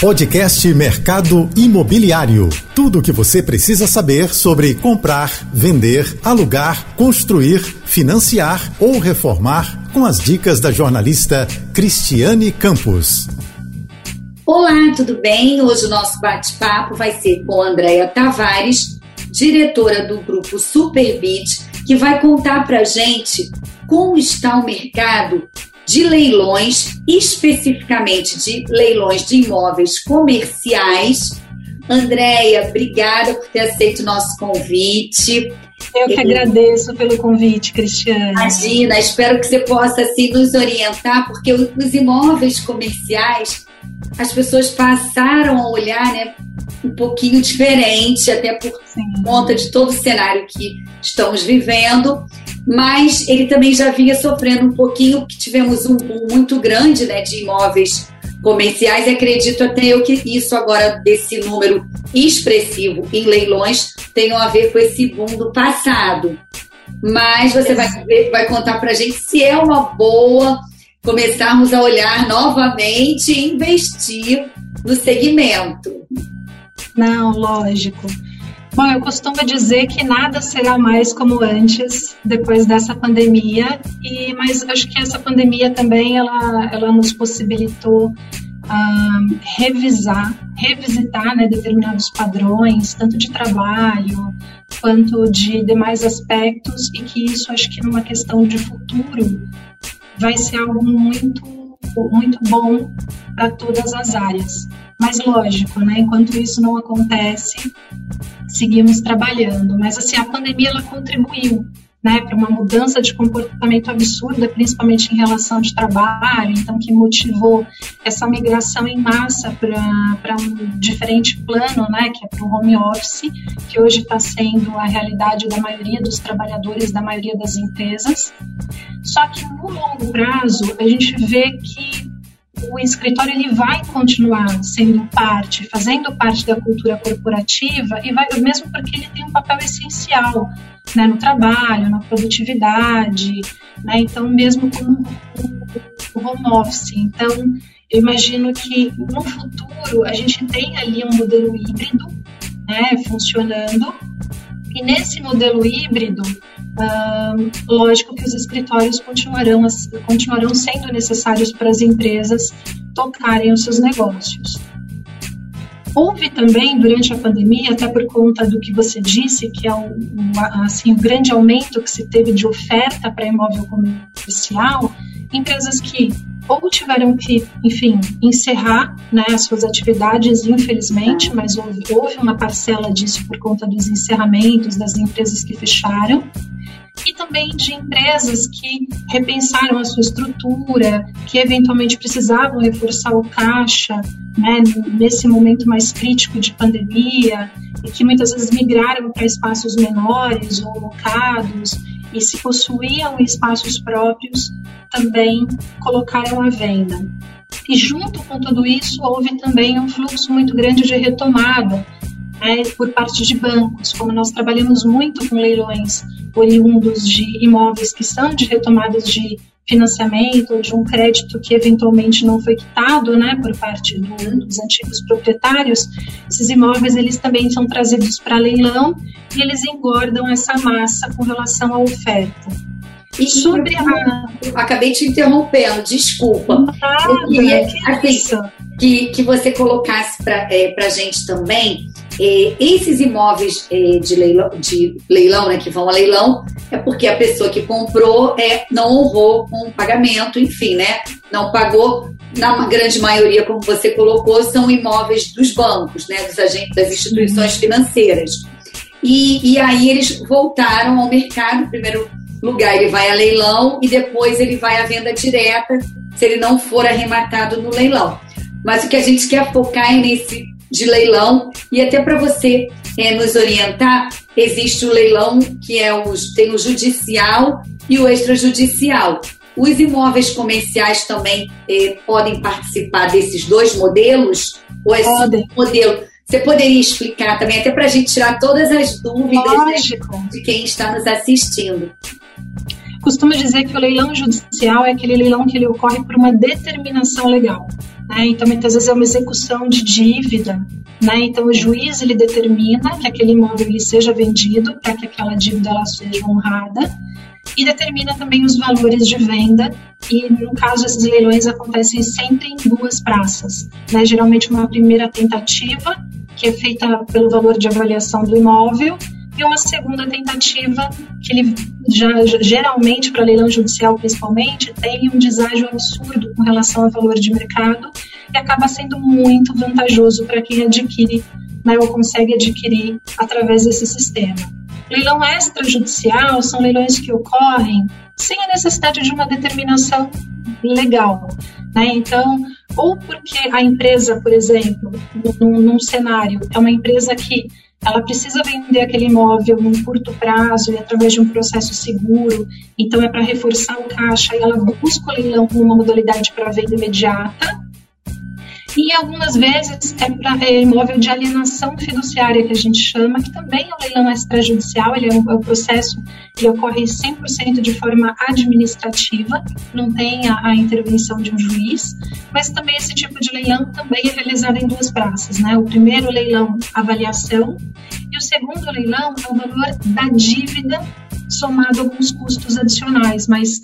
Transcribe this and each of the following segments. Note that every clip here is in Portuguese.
Podcast Mercado Imobiliário. Tudo o que você precisa saber sobre comprar, vender, alugar, construir, financiar ou reformar com as dicas da jornalista Cristiane Campos. Olá, tudo bem? Hoje o nosso bate-papo vai ser com Andréia Tavares, diretora do grupo Superbit, que vai contar pra gente como está o mercado de leilões, especificamente de leilões de imóveis comerciais. Andréia, obrigada por ter aceito o nosso convite. Eu que agradeço pelo convite, Cristiane. Imagina, espero que você possa assim, nos orientar, porque os imóveis comerciais, as pessoas passaram a olhar né, um pouquinho diferente, até por Sim. conta de todo o cenário que estamos vivendo mas ele também já vinha sofrendo um pouquinho, porque tivemos um boom muito grande né, de imóveis comerciais, e acredito até eu que isso agora, desse número expressivo em leilões, tem a ver com esse boom do passado. Mas você vai, vai contar para a gente se é uma boa começarmos a olhar novamente e investir no segmento. Não, lógico. Bom, eu costumo dizer que nada será mais como antes, depois dessa pandemia, e mas acho que essa pandemia também ela, ela nos possibilitou uh, revisar, revisitar né, determinados padrões, tanto de trabalho quanto de demais aspectos, e que isso acho que numa questão de futuro vai ser algo muito, muito bom para todas as áreas. Mas lógico, né, enquanto isso não acontece, seguimos trabalhando. Mas assim, a pandemia ela contribuiu né, para uma mudança de comportamento absurda, principalmente em relação de trabalho, então que motivou essa migração em massa para um diferente plano, né, que é para o home office, que hoje está sendo a realidade da maioria dos trabalhadores, da maioria das empresas. Só que no longo prazo a gente vê que o escritório ele vai continuar sendo parte, fazendo parte da cultura corporativa e vai mesmo porque ele tem um papel essencial né, no trabalho, na produtividade, né, então mesmo como o home office. Então eu imagino que no futuro a gente tem ali um modelo híbrido né, funcionando e nesse modelo híbrido Uh, lógico que os escritórios continuarão, continuarão sendo necessários para as empresas tocarem os seus negócios. Houve também, durante a pandemia, até por conta do que você disse, que é o, o, assim, o grande aumento que se teve de oferta para imóvel comercial, empresas que ou tiveram que, enfim, encerrar né, as suas atividades, infelizmente, mas houve, houve uma parcela disso por conta dos encerramentos das empresas que fecharam, e também de empresas que repensaram a sua estrutura, que eventualmente precisavam reforçar o caixa, né, nesse momento mais crítico de pandemia, e que muitas vezes migraram para espaços menores ou locados, e se possuíam espaços próprios, também colocaram à venda. E junto com tudo isso, houve também um fluxo muito grande de retomada né, por parte de bancos, como nós trabalhamos muito com leilões oriundos de imóveis que são de retomadas de financiamento ou de um crédito que eventualmente não foi quitado, né, por parte do, dos antigos proprietários, esses imóveis eles também são trazidos para leilão e eles engordam essa massa com relação à oferta. E sobre a... Acabei te interrompendo, desculpa. Ah, eu queria que, assim, que, que você colocasse para é, a gente também esses imóveis é, de leilão, de leilão né, que vão a leilão, é porque a pessoa que comprou é, não honrou com o pagamento, enfim, né? Não pagou. Na grande maioria, como você colocou, são imóveis dos bancos, né, dos agentes, das instituições uhum. financeiras. E, e aí eles voltaram ao mercado. Em primeiro lugar, ele vai a leilão e depois ele vai à venda direta, se ele não for arrematado no leilão. Mas o que a gente quer focar é nesse de leilão e até para você é, nos orientar, existe o leilão que é o, tem o judicial e o extrajudicial. Os imóveis comerciais também é, podem participar desses dois modelos? Ou é só um modelo? Você poderia explicar também, até para a gente tirar todas as dúvidas né, de quem está nos assistindo? Costumo dizer que o leilão judicial é aquele leilão que ele ocorre por uma determinação legal. Né? Então, muitas vezes é uma execução de dívida. Né? Então, o juiz ele determina que aquele imóvel ele seja vendido para que aquela dívida ela seja honrada e determina também os valores de venda. E no caso, esses leilões acontecem sempre em duas praças. Né? Geralmente, uma primeira tentativa, que é feita pelo valor de avaliação do imóvel, e uma segunda tentativa, que ele já geralmente, para leilão judicial principalmente, tem um deságio absurdo com relação ao valor de mercado e acaba sendo muito vantajoso para quem adquire né, ou consegue adquirir através desse sistema. Leilão extrajudicial são leilões que ocorrem sem a necessidade de uma determinação legal. Né? Então, ou porque a empresa, por exemplo, num, num cenário, é uma empresa que ela precisa vender aquele imóvel num curto prazo e através de um processo seguro, então é para reforçar o caixa e ela busca o leilão com uma modalidade para venda imediata, e algumas vezes é para imóvel de alienação fiduciária, que a gente chama, que também é um leilão extrajudicial, ele é um, é um processo que ocorre 100% de forma administrativa, não tem a, a, intervenção de um juiz, mas também esse tipo de leilão também é realizado em duas praças, né? O primeiro leilão, avaliação, e o segundo leilão é o valor da dívida somado com os custos adicionais, mas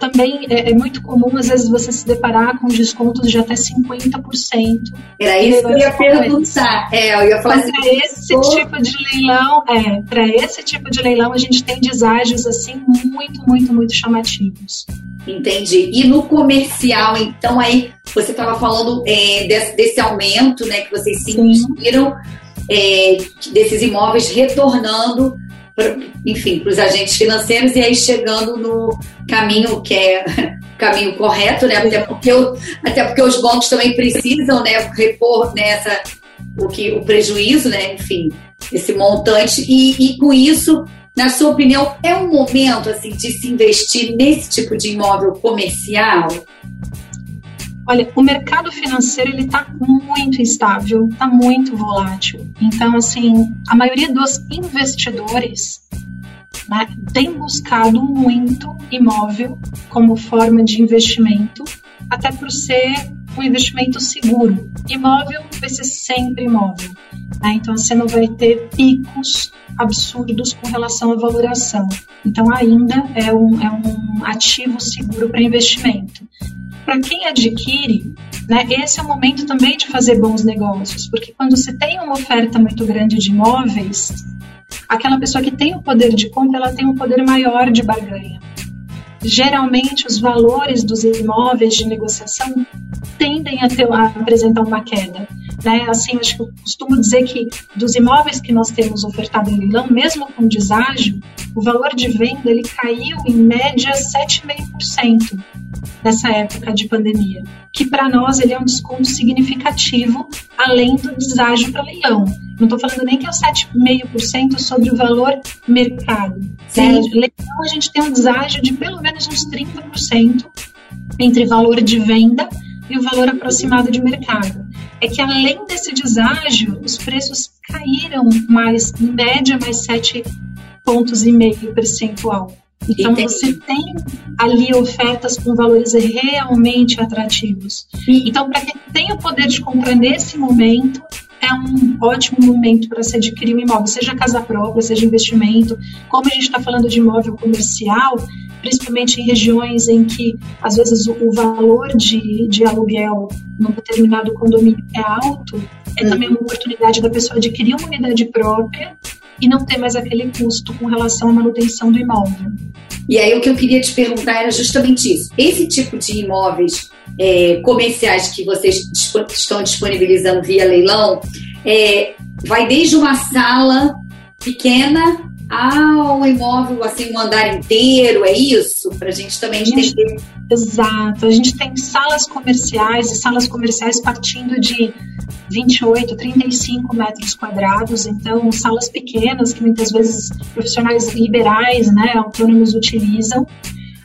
também é, é, muito comum, às vezes, você se deparar com descontos de até 50%. Era isso que eu ia perguntar. É, eu ia falar assim, para esse tipo de leilão, é, para esse tipo de leilão, a gente tem deságios assim muito, muito, muito chamativos. Entendi. E no comercial, então, aí você estava falando é, desse, desse, aumento, né, que vocês sentiram, é, desses imóveis retornando enfim, para os agentes financeiros e aí chegando no caminho que é caminho correto, né? Até porque, eu, até porque os bancos também precisam, né, repor nessa o que o prejuízo, né? Enfim, esse montante e, e com isso, na sua opinião, é um momento assim de se investir nesse tipo de imóvel comercial? Olha, o mercado financeiro ele está muito instável, está muito volátil. Então, assim, a maioria dos investidores né, tem buscado muito imóvel como forma de investimento, até por ser um investimento seguro. Imóvel vai ser sempre imóvel. Né? Então, você não vai ter picos absurdos com relação à valoração. Então, ainda é um, é um ativo seguro para investimento para quem adquire, né, esse é o momento também de fazer bons negócios, porque quando você tem uma oferta muito grande de imóveis, aquela pessoa que tem o poder de compra, ela tem um poder maior de barganha. Geralmente, os valores dos imóveis de negociação tendem a, ter, a apresentar uma queda. Né? Assim, acho que eu costumo dizer que dos imóveis que nós temos ofertado em leilão, mesmo com deságio, o valor de venda ele caiu em média 7,5% nessa época de pandemia, que para nós ele é um desconto significativo além do deságio para leilão. Não estou falando nem que é o 7,5% sobre o valor mercado. Né? Leilão a gente tem um deságio de pelo menos uns 30% entre valor de venda e o valor aproximado de mercado. É que além desse deságio, os preços caíram mais, em média, mais 7 pontos e meio percentual. Então Entendi. você tem ali ofertas com valores realmente atrativos. Então, para quem tem o poder de compra nesse momento, é um ótimo momento para se adquirir um imóvel, seja casa própria, seja investimento. Como a gente está falando de imóvel comercial, principalmente em regiões em que às vezes o, o valor de, de aluguel num determinado condomínio é alto, é também uma oportunidade da pessoa adquirir uma unidade própria e não ter mais aquele custo com relação à manutenção do imóvel. E aí o que eu queria te perguntar era justamente isso. Esse tipo de imóveis é, comerciais que vocês estão disponibilizando via leilão, é, vai desde uma sala pequena ao imóvel, assim, um andar inteiro, é isso? Para a gente também entender. Exato. A gente tem salas comerciais e salas comerciais partindo de 28, 35 metros quadrados, então salas pequenas que muitas vezes profissionais liberais, né, autônomos utilizam,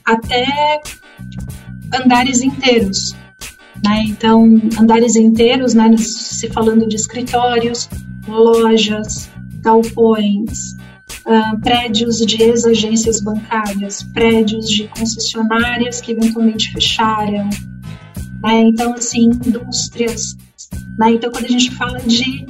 até andares inteiros. Né? Então, andares inteiros, né, se falando de escritórios, lojas, galpões, uh, prédios de ex-agências bancárias, prédios de concessionárias que eventualmente fecharam, Né? Então, assim, indústrias. Né? Então, quando a gente fala de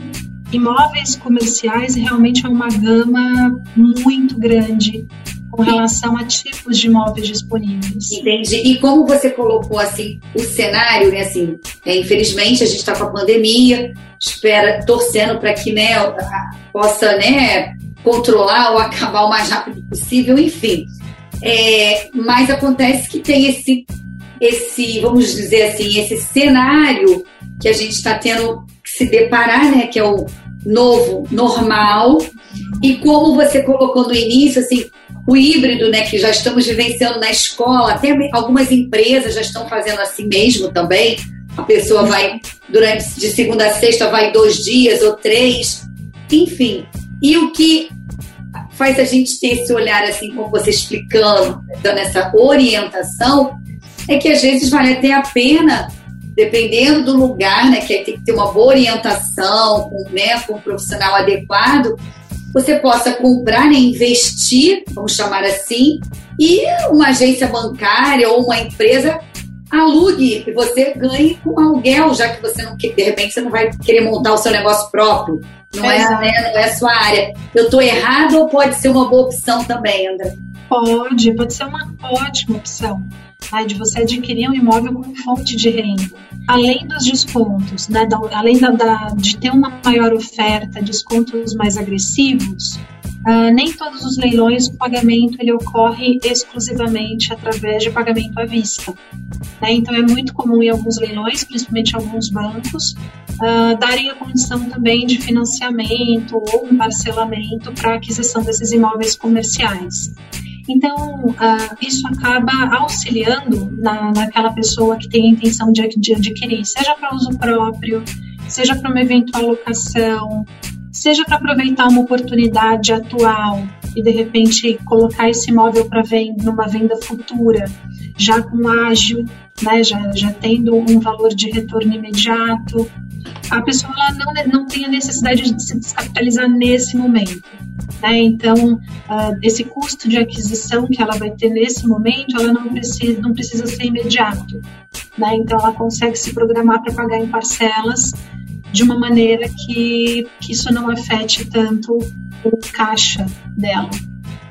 imóveis comerciais, realmente é uma gama muito grande com relação a tipos de imóveis disponíveis. Entendi. E como você colocou assim o cenário, né? Assim, é, infelizmente a gente está com a pandemia, espera torcendo para que né possa né controlar ou acabar o mais rápido possível, enfim. É, mas acontece que tem esse esse vamos dizer assim esse cenário que a gente está tendo que se deparar, né? Que é o novo normal. E como você colocou no início, assim, o híbrido, né, que já estamos vivenciando na escola, até algumas empresas já estão fazendo assim mesmo também. A pessoa vai durante de segunda a sexta vai dois dias ou três, enfim. E o que faz a gente ter esse olhar assim, como você explicando, dando essa orientação, é que às vezes vale até a pena, dependendo do lugar, né, que tem que ter uma boa orientação, com, né, com um profissional adequado, você possa comprar, né, investir, vamos chamar assim, e uma agência bancária ou uma empresa alugue e você ganhe com aluguel, já que você não de repente você não vai querer montar o seu negócio próprio. Não é, né, não é a sua área. Eu estou errado ou pode ser uma boa opção também, André? Pode, pode ser uma ótima opção tá? de você adquirir um imóvel com fonte de renda. Além dos descontos, né? da, além da, da, de ter uma maior oferta, descontos mais agressivos, Uh, nem todos os leilões o pagamento ele ocorre exclusivamente através de pagamento à vista. Né? Então é muito comum em alguns leilões, principalmente alguns bancos, uh, darem a condição também de financiamento ou um parcelamento para aquisição desses imóveis comerciais. Então, uh, isso acaba auxiliando na, naquela pessoa que tem a intenção de, de adquirir, seja para uso próprio, seja para uma eventual locação, seja para aproveitar uma oportunidade atual e de repente colocar esse imóvel para venda numa venda futura, já com ágil, né, já, já tendo um valor de retorno imediato, a pessoa não, não tem a necessidade de se descapitalizar nesse momento. Né? Então, uh, esse custo de aquisição que ela vai ter nesse momento, ela não precisa, não precisa ser imediato. Né? Então, ela consegue se programar para pagar em parcelas de uma maneira que, que isso não afete tanto o caixa dela.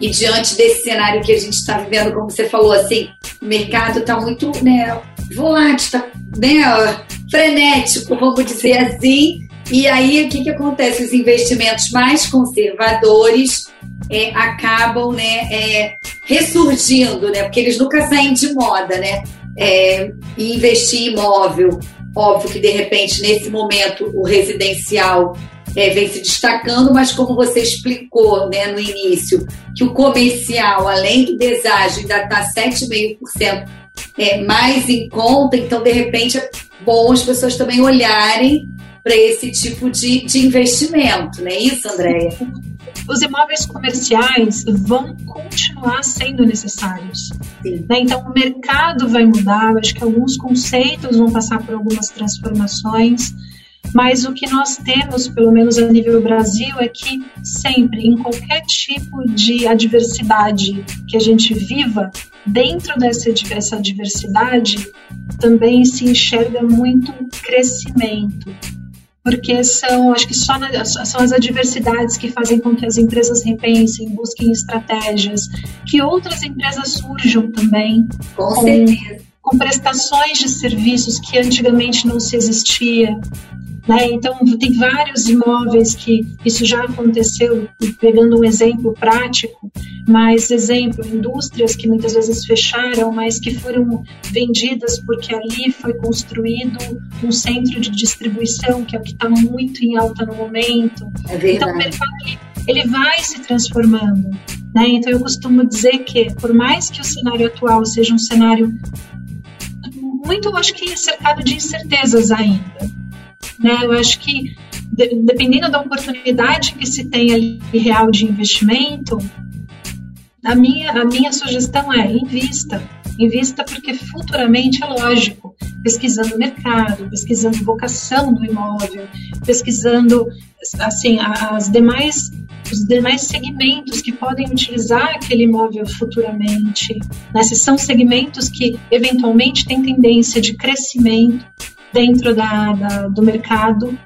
E diante desse cenário que a gente está vivendo, como você falou, assim, o mercado está muito né, volátil, está né, frenético, vamos dizer assim. E aí, o que, que acontece? Os investimentos mais conservadores é, acabam né, é, ressurgindo, né? Porque eles nunca saem de moda, né? É, investir em imóvel. Óbvio que, de repente, nesse momento, o residencial é, vem se destacando, mas como você explicou né, no início, que o comercial, além do deságio, ainda está 7,5% é, mais em conta, então, de repente, é bom as pessoas também olharem para esse tipo de, de investimento, não é isso, Andréia? Os imóveis comerciais vão continuar sendo necessários. Né? Então, o mercado vai mudar, acho que alguns conceitos vão passar por algumas transformações, mas o que nós temos, pelo menos a nível Brasil, é que sempre, em qualquer tipo de adversidade que a gente viva, dentro dessa, dessa diversidade, também se enxerga muito crescimento. Porque são, acho que só na, são as adversidades que fazem com que as empresas repensem, busquem estratégias, que outras empresas surjam também. Com, com, com prestações de serviços que antigamente não se existia. Né? Então, tem vários imóveis que isso já aconteceu, pegando um exemplo prático, mas exemplo, indústrias que muitas vezes fecharam, mas que foram vendidas porque ali foi construído um centro de distribuição, que é o que está muito em alta no momento. É então, o mercado ele vai se transformando. Né? Então, eu costumo dizer que, por mais que o cenário atual seja um cenário muito, acho que cercado de incertezas ainda, né? Eu acho que, de, dependendo da oportunidade que se tem ali real de investimento, a minha, a minha sugestão é invista. Invista porque futuramente é lógico, pesquisando o mercado, pesquisando vocação do imóvel, pesquisando assim as demais os demais segmentos que podem utilizar aquele imóvel futuramente. Né? Se são segmentos que eventualmente têm tendência de crescimento dentro da, da, do mercado,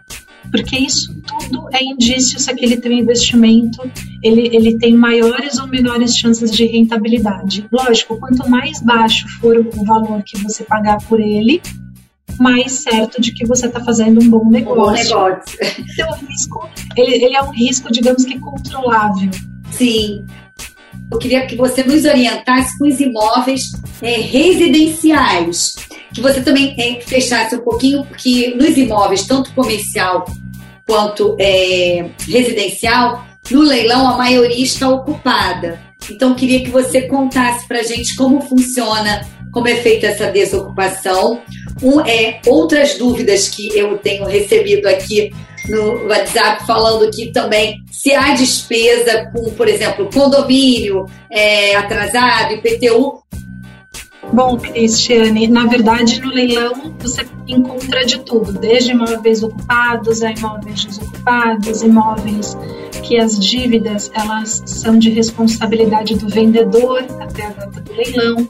porque isso tudo é indício se aquele teu investimento ele, ele tem maiores ou menores chances de rentabilidade. Lógico, quanto mais baixo for o valor que você pagar por ele, mais certo de que você está fazendo um bom negócio. Um bom negócio. Então, o risco, ele, ele é um risco, digamos que controlável. Sim. Eu queria que você nos orientasse com os imóveis é, residenciais. Que você também é, fechasse um pouquinho, porque nos imóveis, tanto comercial quanto é, residencial, no leilão a maioria está ocupada. Então, queria que você contasse para a gente como funciona, como é feita essa desocupação. Um, é, outras dúvidas que eu tenho recebido aqui no WhatsApp falando que também se há despesa com, por exemplo, condomínio é, atrasado, IPTU. Bom, Cristiane, na verdade no leilão você encontra de tudo, desde imóveis ocupados a imóveis desocupados, imóveis que as dívidas elas são de responsabilidade do vendedor até a data do leilão,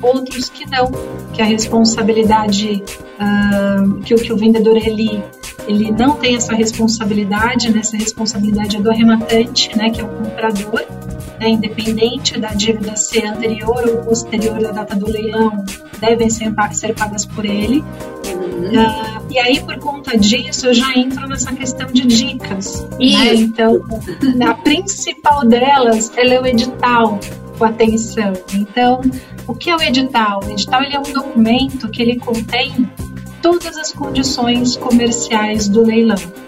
outros que não, que a responsabilidade uh, que, que o vendedor ele ele não tem essa responsabilidade, né? essa responsabilidade é do arrematante, né, que é o comprador, né, independente da dívida ser anterior ou posterior à data do leilão, devem ser, ser pagas por ele. Uh, e aí, por conta disso, eu já entro nessa questão de dicas. Né? Então, a principal delas é o edital com atenção. Então, o que é o edital? O edital ele é um documento que ele contém todas as condições comerciais do leilão.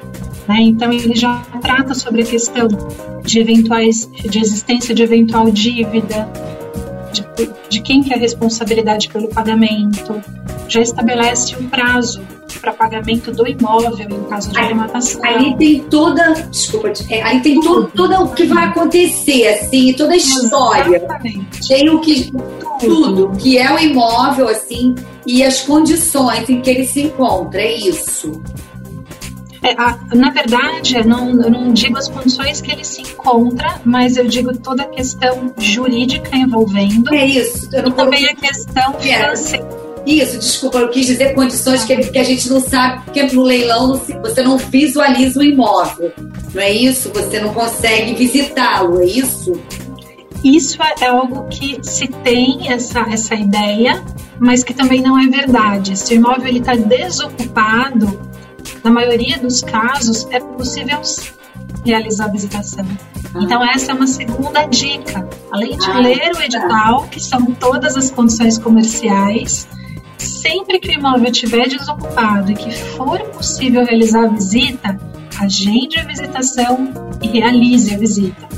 Né? Então, ele já trata sobre a questão de eventuais, de existência de eventual dívida, de, de quem que é a responsabilidade pelo pagamento, já estabelece um prazo para pagamento do imóvel em caso de arrematação. Ali tem toda, desculpa, é, aí tem tudo, tudo o que vai acontecer, assim, toda a história. Exatamente. Tem o que tudo. tudo, que é o imóvel, assim, e as condições em que ele se encontra, é isso. É, na verdade, eu não, eu não digo as condições que ele se encontra, mas eu digo toda a questão jurídica envolvendo. É isso. Eu e também a questão financeira. Isso, desculpa, eu quis dizer condições que, que a gente não sabe, porque no leilão você não visualiza o imóvel, não é isso? Você não consegue visitá-lo, é isso? Isso é algo que se tem essa, essa ideia, mas que também não é verdade. Se o imóvel está desocupado, na maioria dos casos é possível realizar a visitação. Ah. Então essa é uma segunda dica. Além de ah, ler o tá. edital, que são todas as condições comerciais, sempre que o imóvel estiver desocupado e que for possível realizar a visita, agende a visitação e realize a visita.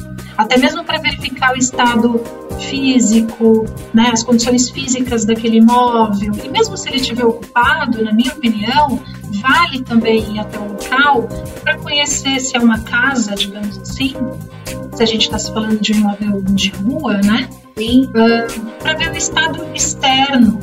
Até mesmo para verificar o estado físico, né, as condições físicas daquele imóvel. E mesmo se ele estiver ocupado, na minha opinião, vale também ir até o local para conhecer se é uma casa, digamos assim, se a gente está se falando de um imóvel de rua, né? Uh, ah, para ver o estado externo,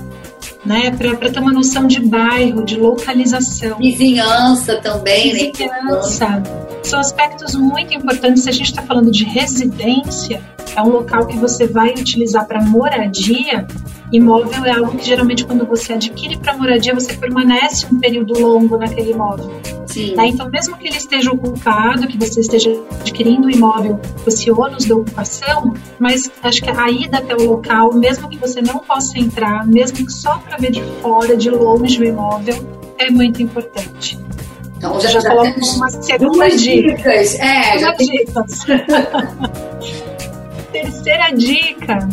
né? Para ter uma noção de bairro, de localização. Vizinhança também, né? Vizinhança. São aspectos muito importantes. Se a gente está falando de residência, é um local que você vai utilizar para moradia. Imóvel é algo que geralmente quando você adquire para moradia, você permanece um período longo naquele imóvel. Sim. Tá? Então, mesmo que ele esteja ocupado, que você esteja adquirindo o imóvel esse ônus da ocupação, mas acho que a ida até o local, mesmo que você não possa entrar, mesmo que só para ver de fora, de longe o imóvel, é muito importante. Então já, já, já coloco uma segunda dica. Dicas. É, já dicas. Terceira dica,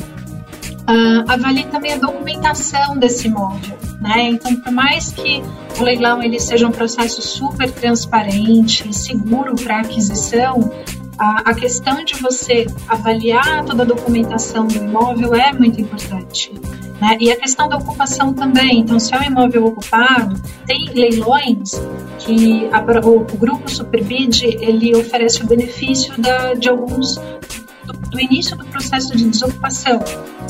uh, avalie também a documentação desse imóvel. Né? Então, por mais que o leilão ele seja um processo super transparente e seguro para aquisição, a, a, questão de você avaliar toda a documentação do imóvel é muito importante. Né? E a questão da ocupação também. Então, se é um imóvel ocupado, tem leilões que a, o, o, grupo Superbid ele oferece o benefício da, de alguns do, do, início do processo de desocupação.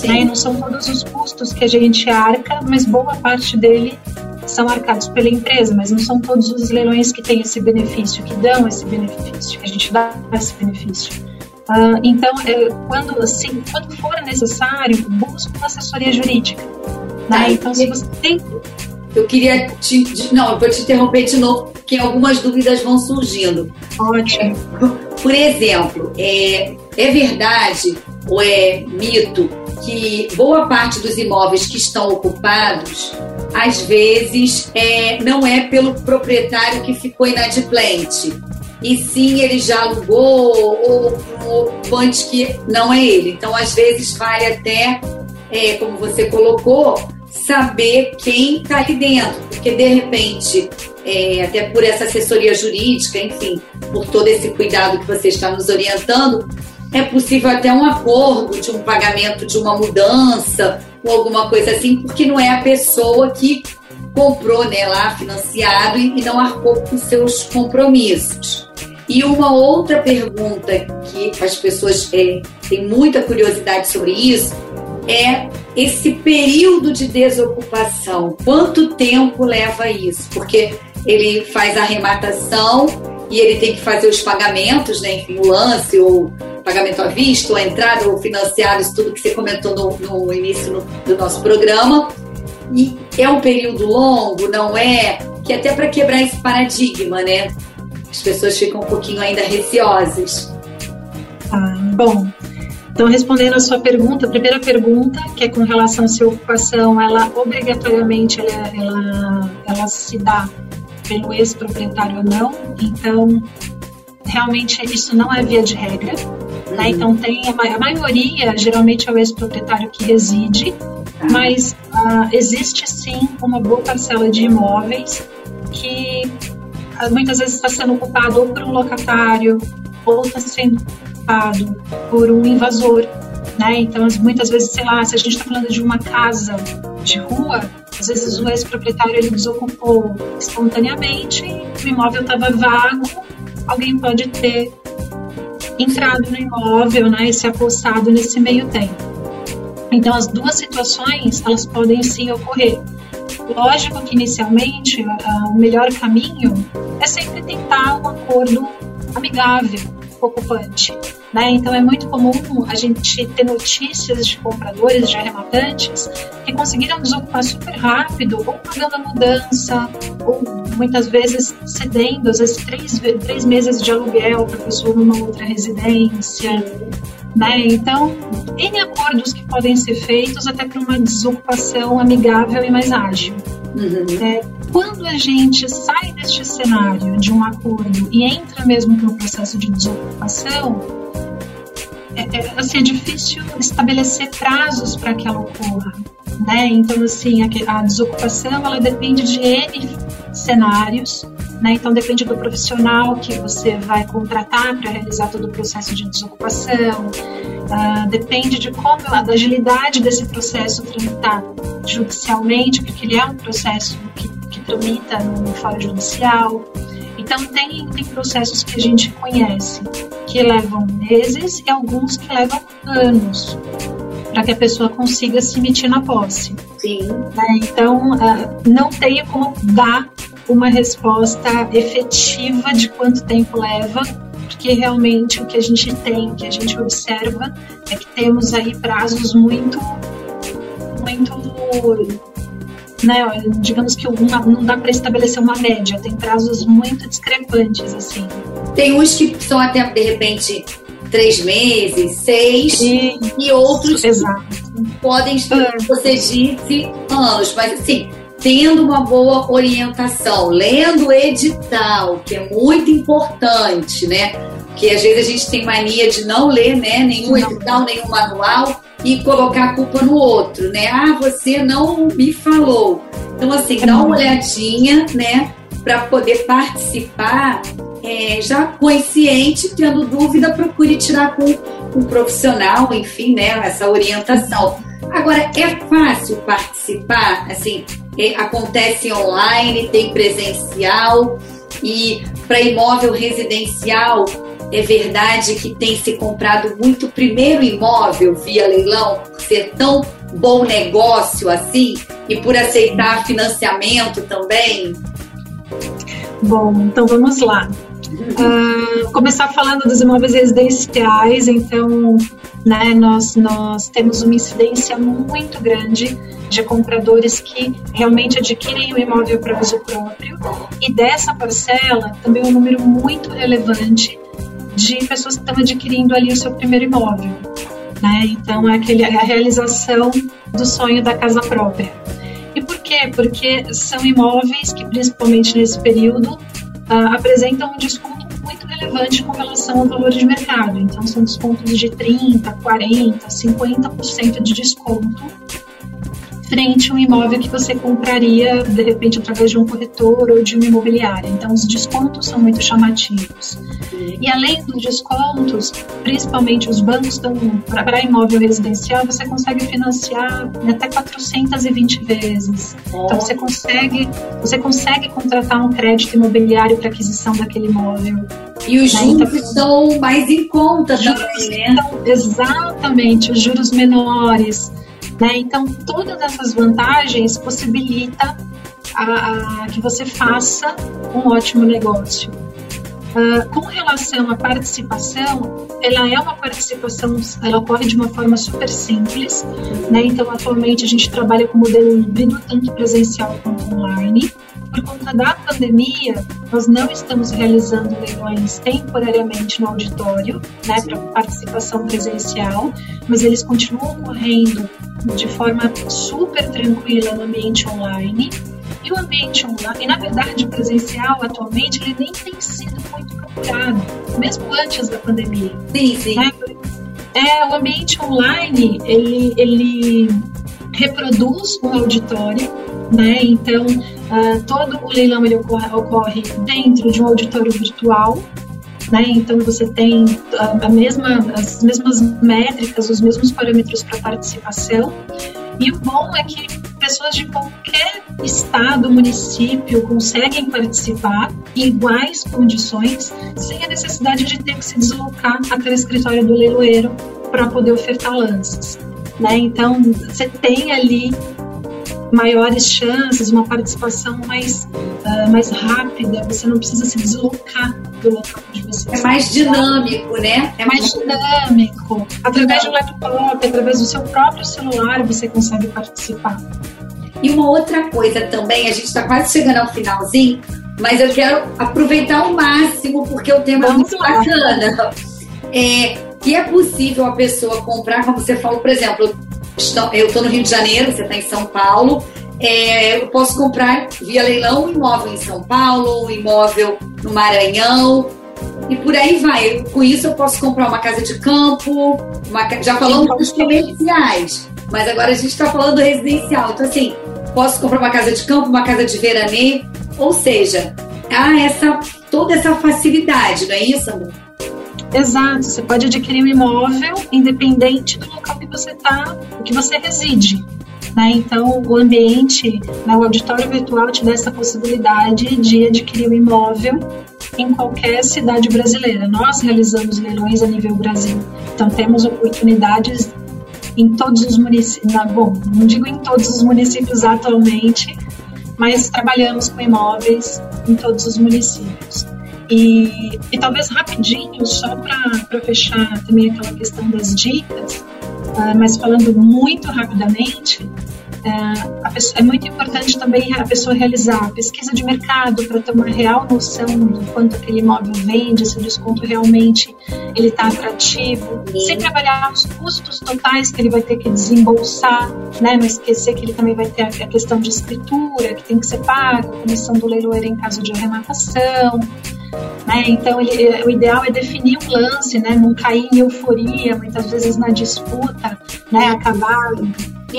Né? Não são todos os custos que a gente arca, mas boa parte dele são arcados pela empresa, mas não são todos os leilões que têm esse benefício, que dão esse benefício, que a gente dá esse benefício. Uh, então, é, quando, assim, quando for necessário, busque uma assessoria jurídica. Né? Então, se você tem. Eu queria te. Não, eu vou te interromper de novo, porque algumas dúvidas vão surgindo. Ótimo. É, por exemplo, é, é verdade ou é mito que boa parte dos imóveis que estão ocupados, às vezes, é, não é pelo proprietário que ficou inadimplente, e sim ele já alugou ou um ocupante que não é ele. Então, às vezes, vale até, é, como você colocou, saber quem está ali dentro, porque de repente, é, até por essa assessoria jurídica, enfim, por todo esse cuidado que você está nos orientando, é possível até um acordo de um pagamento de uma mudança ou alguma coisa assim, porque não é a pessoa que comprou né, lá financiado e, não arcou com seus compromissos. E uma outra pergunta que as pessoas é, têm muita curiosidade sobre isso é esse período de desocupação. Quanto tempo leva isso? Porque ele faz a arrematação e ele tem que fazer os pagamentos, né? enfim, o lance ou pagamento à vista, ou a entrada, ou financiado, isso tudo que você comentou no, no início no, do nosso programa. E é um período longo, não é? Que até para quebrar esse paradigma, né? As pessoas ficam um pouquinho ainda receosas. Ah, bom, então, respondendo a sua pergunta, a primeira pergunta, que é com relação à sua ocupação, ela obrigatoriamente ela, ela, ela se dá pelo ex-proprietário ou não. Então, realmente isso não é via de regra. Né? Uhum. Então, tem a, a, maioria, geralmente é o ex-proprietário que reside, uhum. mas uh, existe sim uma boa parcela de imóveis que uh, muitas vezes está sendo ocupado ou por um locatário, ou está sendo ocupado por um invasor. Né? Então, muitas vezes, sei lá, se a gente está falando de uma casa de rua, às vezes o ex-proprietário ele desocupou espontaneamente, o imóvel estava vago, alguém pode ter entrado no imóvel né, e se apossado nesse meio tempo. Então, as duas situações, elas podem sim ocorrer. Lógico que, inicialmente, o melhor caminho é sempre tentar um acordo amigável ocupante. Né? Então é muito comum a gente ter notícias de compradores, de arrematantes, que conseguiram desocupar super rápido, ou pagando a mudança, ou muitas vezes cedendo, às vezes três, três meses de aluguel para a pessoa numa outra residência. Né? Então, N acordos que podem ser feitos até para uma desocupação amigável e mais ágil. Uhum. É, quando a gente sai deste cenário de um acordo e entra mesmo no processo de desocupação, é, é, assim, é difícil estabelecer prazos para que ela ocorra. Né? Então, assim, a, a, desocupação ela depende de N cenários, né? Então, depende do profissional que você vai contratar para realizar todo o processo de desocupação, uh, depende de como, da agilidade desse processo tramitar judicialmente, porque ele é um processo que, que tramita no fórum judicial. Então, tem, tem processos que a gente conhece que levam meses e alguns que levam anos para que a pessoa consiga se emitir na posse. Sim. Né? Então, uh, não tem como dar uma resposta efetiva de quanto tempo leva, porque realmente o que a gente tem, o que a gente observa, é que temos aí prazos muito, muito né, digamos que uma, não dá para estabelecer uma média, tem prazos muito discrepantes, assim. Tem uns que são até, de repente, três meses, seis, e, e outros podem, é. você disse, anos, mas assim, tendo uma boa orientação, lendo o edital, que é muito importante, né? Porque às vezes a gente tem mania de não ler né, nenhum edital, nenhum manual e colocar a culpa no outro, né? Ah, você não me falou. Então, assim, dá uma olhadinha, né, para poder participar é, já consciente, tendo dúvida, procure tirar com um profissional, enfim, né, essa orientação. Agora, é fácil participar, assim, é, acontece online, tem presencial, e para imóvel residencial, é verdade que tem se comprado muito primeiro imóvel via leilão, por ser tão bom negócio assim, e por aceitar financiamento também? Bom, então vamos lá. Uh, começar falando dos imóveis residenciais, então, né, nós, nós temos uma incidência muito grande de compradores que realmente adquirem o imóvel para uso próprio, e dessa parcela também um número muito relevante de pessoas que estão adquirindo ali o seu primeiro imóvel. Né? Então, é aquele, a realização do sonho da casa própria. E por quê? Porque são imóveis que, principalmente nesse período, uh, apresentam um desconto muito relevante com relação ao valor de mercado. Então, são descontos de 30%, 40%, 50% de desconto frente a um imóvel que você compraria, de repente, através de um corretor ou de uma imobiliária. Então, os descontos são muito chamativos. E além dos descontos, principalmente os bancos estão para imóvel residencial, você consegue financiar até 420 vezes. Então você consegue, você consegue contratar um crédito imobiliário para aquisição daquele imóvel. E os né? juros então, são mais em conta também, né? Então, exatamente, os juros menores. Né? Então, todas essas vantagens possibilitam a, a, que você faça um ótimo negócio. Uh, com relação à participação, ela é uma participação, ela ocorre de uma forma super simples, né? Então, atualmente a gente trabalha com modelo híbrido, tanto presencial quanto online. Por conta da pandemia, nós não estamos realizando leilões temporariamente no auditório, né, para participação presencial, mas eles continuam ocorrendo de forma super tranquila no ambiente online. E o ambiente online, e na verdade o presencial atualmente, ele nem tem sido muito procurado, mesmo antes da pandemia. Sim, sim. Né? É, o ambiente online, ele, ele reproduz o auditório, né? Então, uh, todo o leilão ele ocorre, ocorre dentro de um auditório virtual, né? Então você tem a, mesma, as mesmas métricas, os mesmos parâmetros para participação. E o bom é que pessoas de qualquer estado, município conseguem participar em iguais condições, sem a necessidade de ter que se deslocar até o escritório do leiloeiro para poder ofertar lances. Né? Então, você tem ali maiores chances, uma participação mais, uh, mais rápida, você não precisa se deslocar do local onde você É mais dinâmico, né? É mais dinâmico. Através de um laptop, através do seu próprio celular, você consegue participar. E uma outra coisa também, a gente está quase chegando ao finalzinho, mas eu quero aproveitar ao máximo, porque o tema Vamos é muito lá. bacana. É, que é possível a pessoa comprar, como você falou, por exemplo, eu estou no Rio de Janeiro, você está em São Paulo, é, eu posso comprar via leilão um imóvel em São Paulo, um imóvel no Maranhão, e por aí vai. Com isso eu posso comprar uma casa de campo, uma, já falamos dos comerciais, mas agora a gente está falando do residencial. Então, assim, posso comprar uma casa de campo, uma casa de veranê, ou seja, há essa, toda essa facilidade, não é isso, amor? Exato, você pode adquirir um imóvel independente do local que você está, que você reside. Né? Então, o ambiente, né, o auditório virtual te dá essa possibilidade de adquirir um imóvel em qualquer cidade brasileira. Nós realizamos leilões a nível Brasil, então temos oportunidades em todos os municípios, bom, não digo em todos os municípios atualmente, mas trabalhamos com imóveis em todos os municípios. E, e talvez rapidinho, só para fechar também aquela questão das dicas, uh, mas falando muito rapidamente, uh, pessoa, é muito importante também a pessoa realizar pesquisa de mercado para ter uma real noção do quanto aquele imóvel vende, se o desconto realmente ele está atrativo, sem trabalhar os custos totais que ele vai ter que desembolsar, né? não esquecer que ele também vai ter a, questão de escritura, que tem que ser pago, comissão do leiloeiro em caso de arrematação, né? Então, ele, o ideal é definir um lance, né? não cair em euforia, muitas vezes na disputa, né? acabar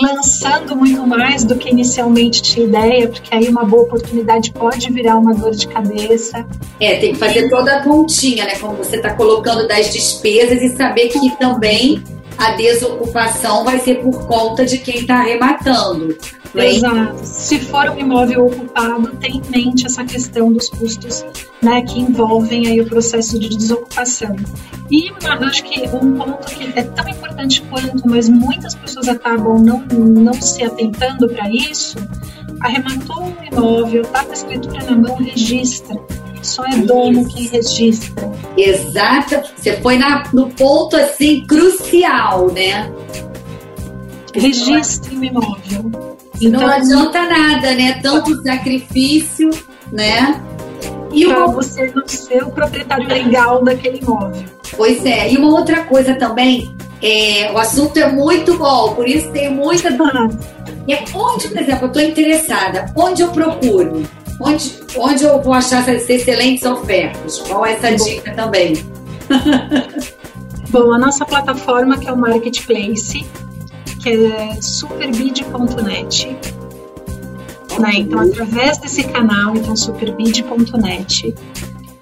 lançando muito mais do que inicialmente tinha ideia, porque aí uma boa oportunidade pode virar uma dor de cabeça. É, tem que fazer toda a continha, né? Como você está colocando das despesas e saber que também a desocupação vai ser por conta de quem está arrematando. Exato. Se for um imóvel ocupado, tem em mente essa questão dos custos né, que envolvem aí o processo de desocupação. E acho que um ponto que é tão importante quanto, mas muitas pessoas acabam não, não se atentando para isso, arrematou um imóvel, está com a escritura na mão, registra. Só é dono quem registra. Exato. Você foi na, no ponto assim crucial, né? Registre o imóvel. Então, não adianta nada, né? Tanto sacrifício, né? E para uma... você não ser o proprietário legal daquele imóvel. Pois é. E uma outra coisa também, é, o assunto é muito bom, por isso tem muita. é onde, por exemplo, eu estou interessada, onde eu procuro? Onde, onde eu vou achar essas excelentes ofertas? Qual é essa dica também? Bom, a nossa plataforma que é o Marketplace, que é superbid.net. Né? Então, através desse canal, então superbid.net,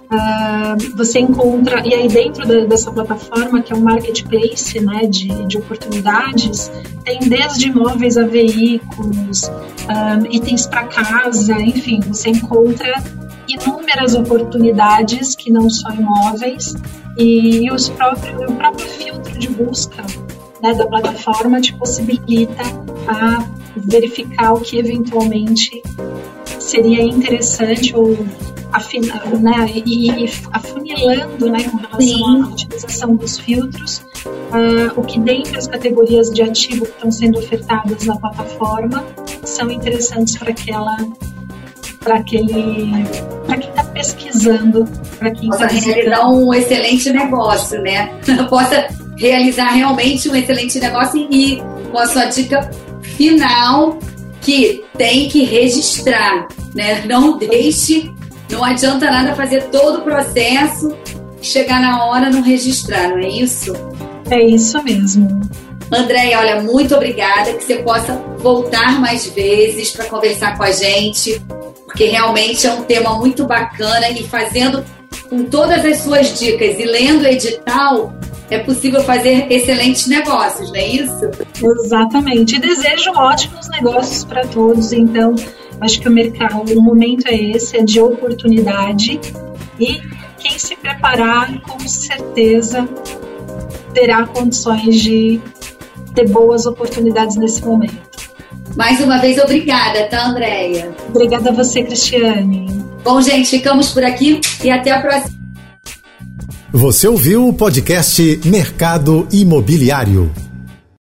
Uh, você encontra, e aí dentro da, dessa plataforma, que é um marketplace né, de, de oportunidades, tem desde imóveis a veículos, uh, itens para casa, enfim, você encontra inúmeras oportunidades que não são imóveis e, e os próprios, o próprio filtro de busca né, da plataforma te possibilita a verificar o que eventualmente seria interessante ou afinando, né, e, afunilando, né, com relação Sim. à utilização dos filtros, uh, o que dentre as categorias de ativo que estão sendo ofertadas na plataforma são interessantes para aquela para aquele para quem está pesquisando, para quem possa tá realizar um excelente negócio, né? possa realizar realmente um excelente negócio e com a sua dica final que tem que registrar, né? Não deixe não adianta nada fazer todo o processo, chegar na hora não registrar, não é isso? É isso mesmo. Andréia, olha, muito obrigada que você possa voltar mais vezes para conversar com a gente, porque realmente é um tema muito bacana e fazendo com todas as suas dicas e lendo o edital, é possível fazer excelentes negócios, não é isso? Exatamente. E desejo ótimos negócios para todos, então Acho que o mercado, o momento é esse, é de oportunidade e quem se preparar, com certeza terá condições de ter boas oportunidades nesse momento. Mais uma vez, obrigada, tá, Andréia? Obrigada a você, Cristiane. Bom, gente, ficamos por aqui e até a próxima. Você ouviu o podcast Mercado Imobiliário.